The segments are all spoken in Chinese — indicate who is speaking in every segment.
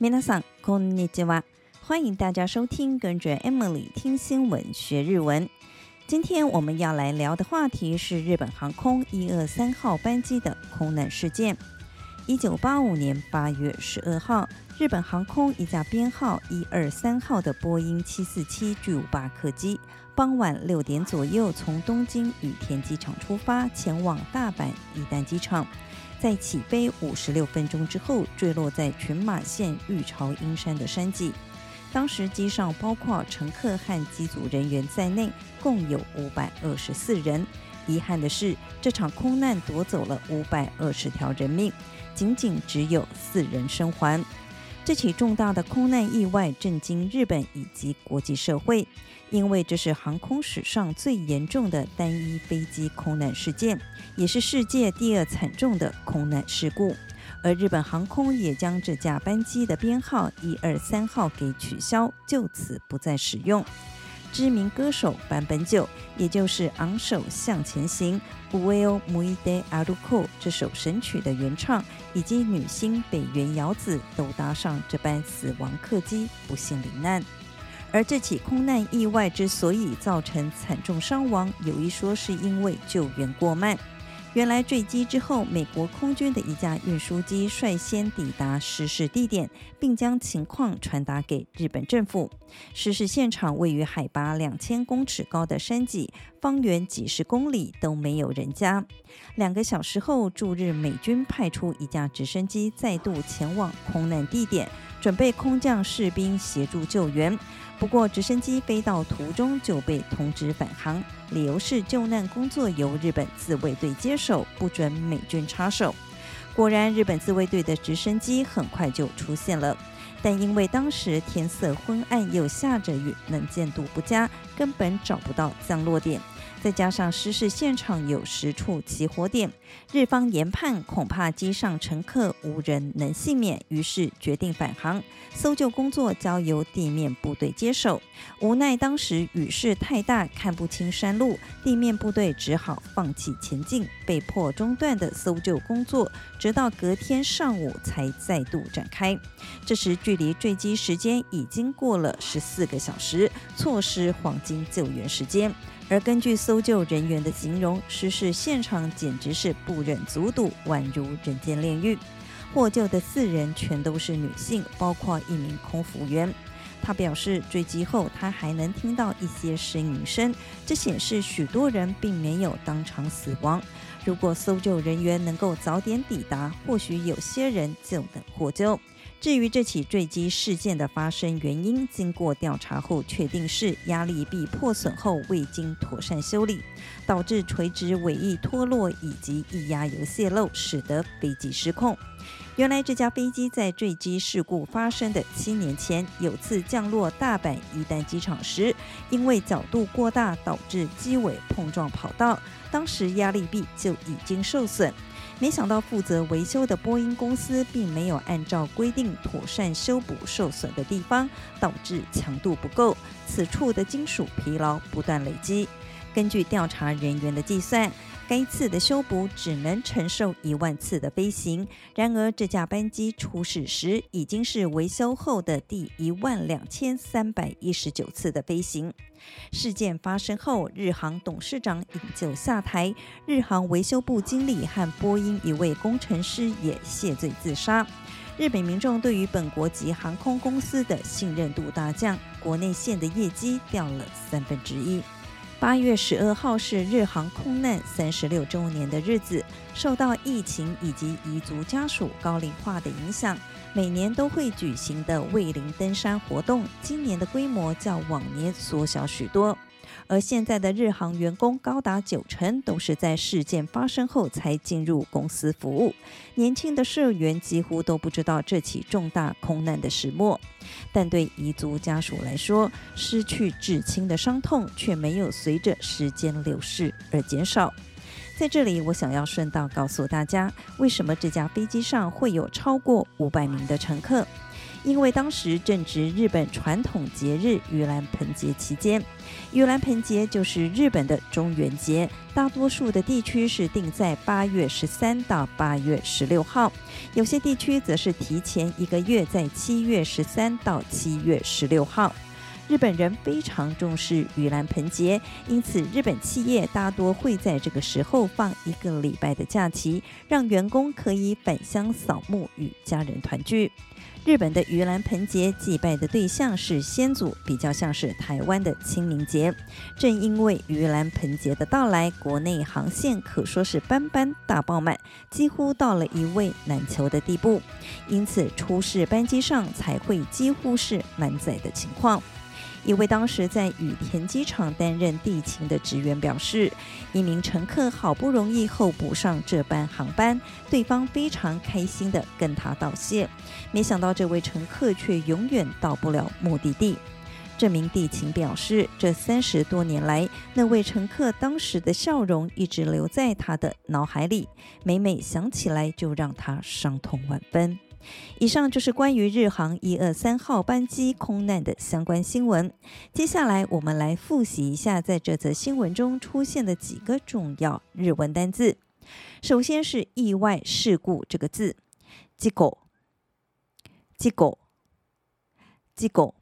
Speaker 1: 皆さんこんにちは，欢迎大家收听，跟着 Emily 听新闻学日文。今天我们要来聊的话题是日本航空一二三号班机的空难事件。一九八五年八月十二号，日本航空一架编号一二三号的波音七四七巨无霸客机，傍晚六点左右从东京羽田机场出发，前往大阪伊丹机场， 在起飞五十六分钟之后，坠落在群马县玉朝阴山的山脊。当时机上包括乘客和机组人员在内，共有五百二十四人。遗憾的是，这场空难夺走了五百二十条人命。仅仅只有四人生还，这起重大的空难意外震惊日本以及国际社会，因为这是航空史上最严重的单一飞机空难事件，也是世界第二惨重的空难事故。而日本航空也将这架班机的编号一二三号给取消，就此不再使用。知名歌手坂本九，也就是《昂首向前行》上を向いて歩こう这首神曲的原唱，以及女星北原遥子都搭上这班死亡客机，不幸罹难。而这起空难意外之所以造成惨重伤亡，有一说是因为救援过慢。 原来坠机之后，美国空军的一架运输机率先抵达失事地点，并将情况传达给日本政府。失事现场位于海拔两千公尺高的山脊，方圆几十公里都没有人家。两个小时后，驻日美军派出一架直升机再度前往空难地点，准备空降士兵协助救援。不过，直升机飞到途中就被通知返航，理由是救难工作由日本自卫队接手，不准美军插手。果然，日本自卫队的直升机很快就出现了，但因为当时天色昏暗又下着雨，能见度不佳，根本找不到降落点。再加上失事现场有十处起火点，日方研判恐怕机上乘客无人能幸免，于是决定返航，搜救工作交由地面部队接手。无奈当时雨势太大，看不清山路，地面部队只好放弃前进，被迫中断的搜救工作，直到隔天上午才再度展开。这时距离坠机时间已经过了十四个小时，错失黄金救援时间。而根据搜救人员的形容，失事现场简直是不忍卒睹，宛如人间炼狱。获救的四人全都是女性，包括一名空服员。他表示，坠机后他还能听到一些呻吟声，这显示许多人并没有当场死亡。如果搜救人员能够早点抵达，或许有些人就能获救。至于这起坠机事件的发生原因，经过调查后确定是压力臂破损后未经妥善修理，导致垂直尾翼脱落以及液压油泄漏，使得飞机失控。原来这架飞机在坠机事故发生的七年前，有次降落大阪伊丹机场时，因为角度过大，导致机尾碰撞跑道，当时压力臂就已经受损。没想到负责维修的波音公司并没有按照规定妥善修补受损的地方，导致强度不够，此处的金属疲劳不断累积。根据调查人员的计算，该次的修补只能承受一万次的飞行，然而这架班机出事时已经是维修后的第一万两千三百一十九次的飞行。事件发生后，日航董事长引咎下台，日航维修部经理和波音一位工程师也谢罪自杀。日本民众对于本国籍航空公司的信任度大降，国内线的业绩掉了三分之一。八月十二号是日航空难三十六周年的日子，受到疫情以及彝族家属高龄化的影响，每年都会举行的慰灵登山活动，今年的规模较往年缩小许多。而现在的日航员工高达九成都是在事件发生后才进入公司服务，年轻的社员几乎都不知道这起重大空难的始末。但对遗族家属来说，失去至亲的伤痛却没有随着时间流逝而减少。在这里，我想要顺道告诉大家，为什么这架飞机上会有超过五百名的乘客。因为当时正值日本传统节日盂兰盆节期间。盂兰盆节就是日本的中元节，大多数的地区是定在八月十三到八月十六号，有些地区则是提前一个月，在七月十三到七月十六号。日本人非常重视盂兰盆节，因此日本企业大多会在这个时候放一个礼拜的假期，让员工可以返乡扫墓，与家人团聚。日本的盂兰盆节祭拜的对象是先祖，比较像是台湾的清明节。正因为盂兰盆节的到来，国内航线可说是班班大爆满，几乎到了一位难求的地步，因此出事班机上才会几乎是满载的情况。一位当时在羽田机场担任地勤的职员表示，一名乘客好不容易候补上这班航班，对方非常开心地跟他道谢，没想到这位乘客却永远到不了目的地。这名地勤表示，这三十多年来，那位乘客当时的笑容一直留在他的脑海里，每每想起来就让他伤痛万分。以上就是关于日航一二三号班机空难的相关新闻。接下来，我们来复习一下在这则新闻中出现的几个重要日文单字。首先是“意外事故”这个字，“事故”，“事故”，“事故”。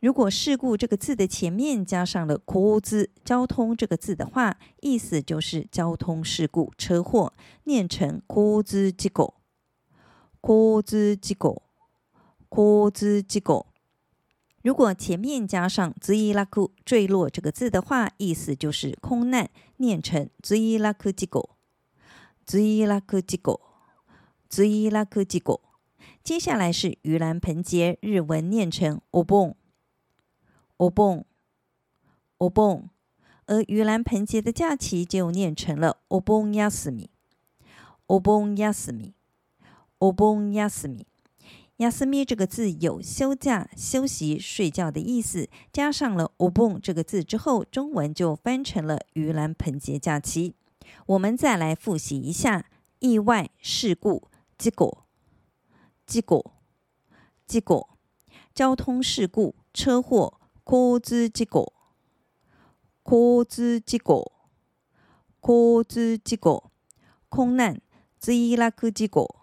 Speaker 1: 如果“事故”这个字的前面加上了“交字”，交通这个字的话，意思就是交通事故、车祸，念成“交通事故”。交通事故，交通事故。如果前面加上“坠落”坠落这个字的话，意思就是空难，念成“坠落事故”。坠落事故，坠落事故。接下来是盂兰盆节，日文念成“お盆”，お盆，お盆。而盂兰盆节的假期就念成了“お盆休み”，お盆休み。 お盆休み，休み这个字有休假、休息、睡觉的意思，加上了お盆这个字之后，中文就翻成了盂兰盆节假期。我们再来复习一下：意外事故、事故、事故、事故；交通事故、车祸、交通事故、交通事故、交通事故；空难、坠落事故。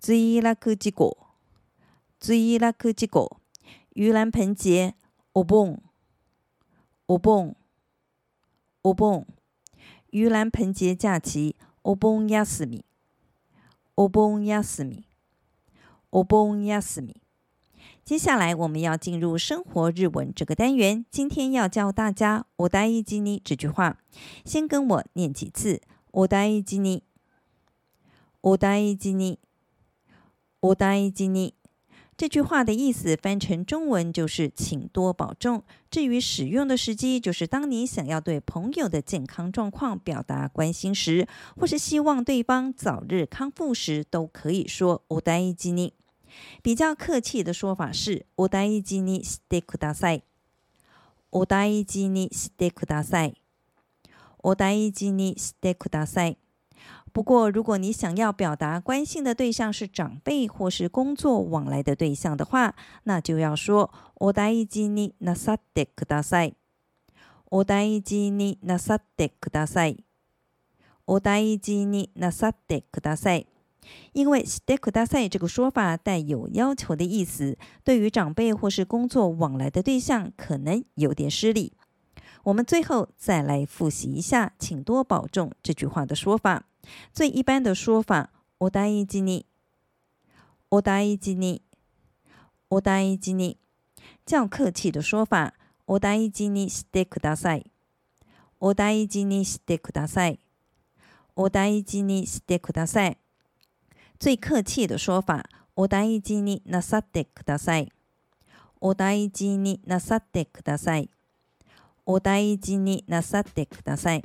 Speaker 1: 坠落事故，坠落事故，盂兰盆节，お盆，お盆，お盆，盂兰盆节假期，お盆休み，お盆休み，お盆休み。接下来我们要进入生活日文这个单元，今天要教大家“お大事に”这句话，先跟我念几次“お大事に”，お大事に。 お大事に这句话的意思翻成中文就是“请多保重”。至于使用的时机，就是当你想要对朋友的健康状况表达关心时，或是希望对方早日康复时，都可以说“お大事に”。比较客气的说法是“お大事にしてください”。お大事にしてください。お大事にしてください。 不过，如果你想要表达关心的对象是长辈或是工作往来的对象的话，那就要说“お大事になさってください”。お大事になさってください。お大事になさってください。因为“してください”这个说法带有要求的意思，对于长辈或是工作往来的对象，可能有点失礼。我们最后再来复习一下“请多保重”这句话的说法。 最一般的说法，お大事に，お大事に，お大事に。较客气的说法，お大事にしてください，お大事にしてください，お大事にしてください。最客气的说法，お大事になさってください，お大事になさってください。お大事になさってください。